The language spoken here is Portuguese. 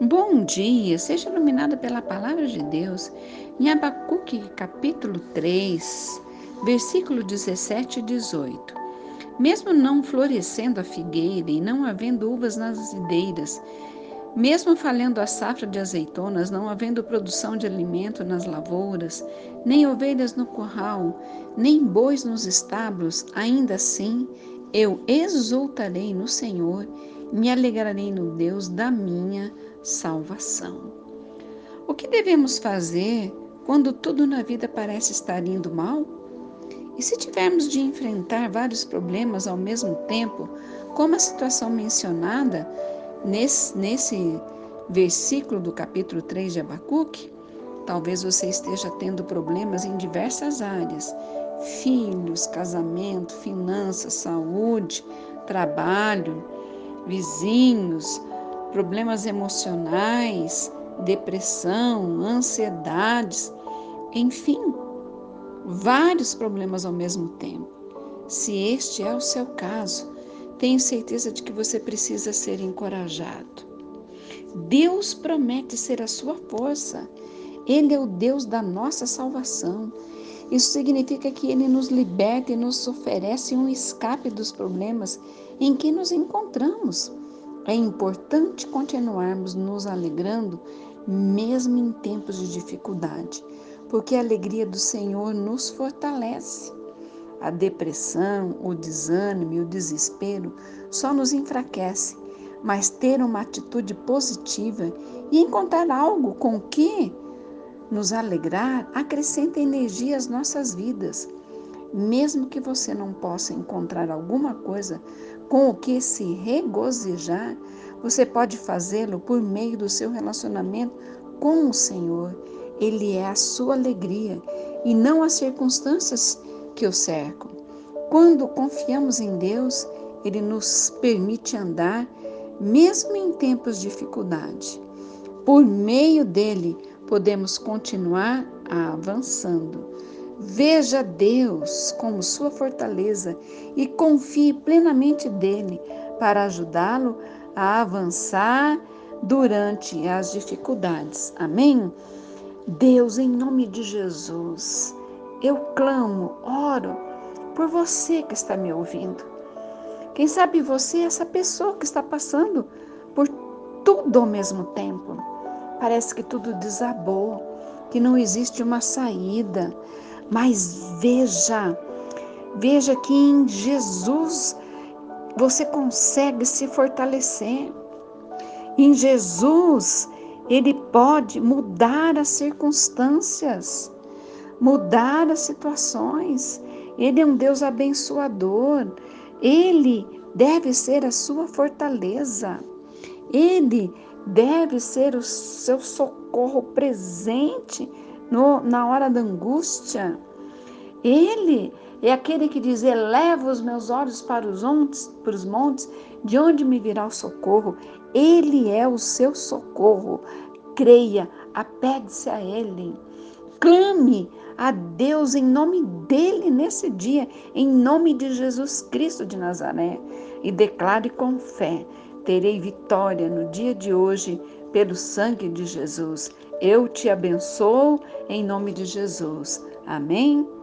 Bom dia, seja iluminado pela palavra de Deus. Em Abacuque, capítulo 3, versículo 17 e 18. Mesmo não florescendo a figueira e não havendo uvas nas videiras, mesmo falhando a safra de azeitonas, não havendo produção de alimento nas lavouras, nem ovelhas no curral, nem bois nos estábulos, ainda assim eu exultarei no Senhor, me alegrarei no Deus da minha salvação. O que devemos fazer quando tudo na vida parece estar indo mal? E se tivermos de enfrentar vários problemas ao mesmo tempo, como a situação mencionada nesse, nesse versículo do capítulo 3 de Abacuque, talvez você esteja tendo problemas em diversas áreas: filhos, casamento, finanças, saúde, trabalho, vizinhos, problemas emocionais, depressão, ansiedades, enfim, vários problemas ao mesmo tempo. Se este é o seu caso, tenho certeza de que você precisa ser encorajado. Deus promete ser a sua força. Ele é o Deus da nossa salvação. Isso significa que Ele nos liberta e nos oferece um escape dos problemas em que nos encontramos. É importante continuarmos nos alegrando, mesmo em tempos de dificuldade, porque a alegria do Senhor nos fortalece. A depressão, o desânimo e o desespero só nos enfraquecem, mas ter uma atitude positiva e encontrar algo com que nos alegrar acrescenta energia às nossas vidas. Mesmo que você não possa encontrar alguma coisa com o que se regozijar, você pode fazê-lo por meio do seu relacionamento com o Senhor. Ele é a sua alegria e não as circunstâncias que o cercam. Quando confiamos em Deus, Ele nos permite andar, mesmo em tempos de dificuldade. Por meio dele, podemos continuar avançando. Veja Deus como sua fortaleza e confie plenamente dele para ajudá-lo a avançar durante as dificuldades. Amém? Deus, em nome de Jesus, eu clamo, oro por você que está me ouvindo. Quem sabe você é essa pessoa que está passando por tudo ao mesmo tempo. Parece que tudo desabou, que não existe uma saída. Mas veja, veja que em Jesus você consegue se fortalecer. Em Jesus, Ele pode mudar as circunstâncias mudar as situações. Ele é um Deus abençoador. Ele deve ser a sua fortaleza. Ele deve ser o seu socorro presente no, na hora da angústia. Ele é aquele que diz: Eleva os meus olhos para os montes, para os montes, de onde me virá o socorro? Ele é o seu socorro. Creia, apegue-se a Ele. Clame a Deus em nome dele nesse dia, em nome de Jesus Cristo de Nazaré, e declare com fé: terei vitória no dia de hoje pelo sangue de Jesus. Eu te abençoo em nome de Jesus. Amém.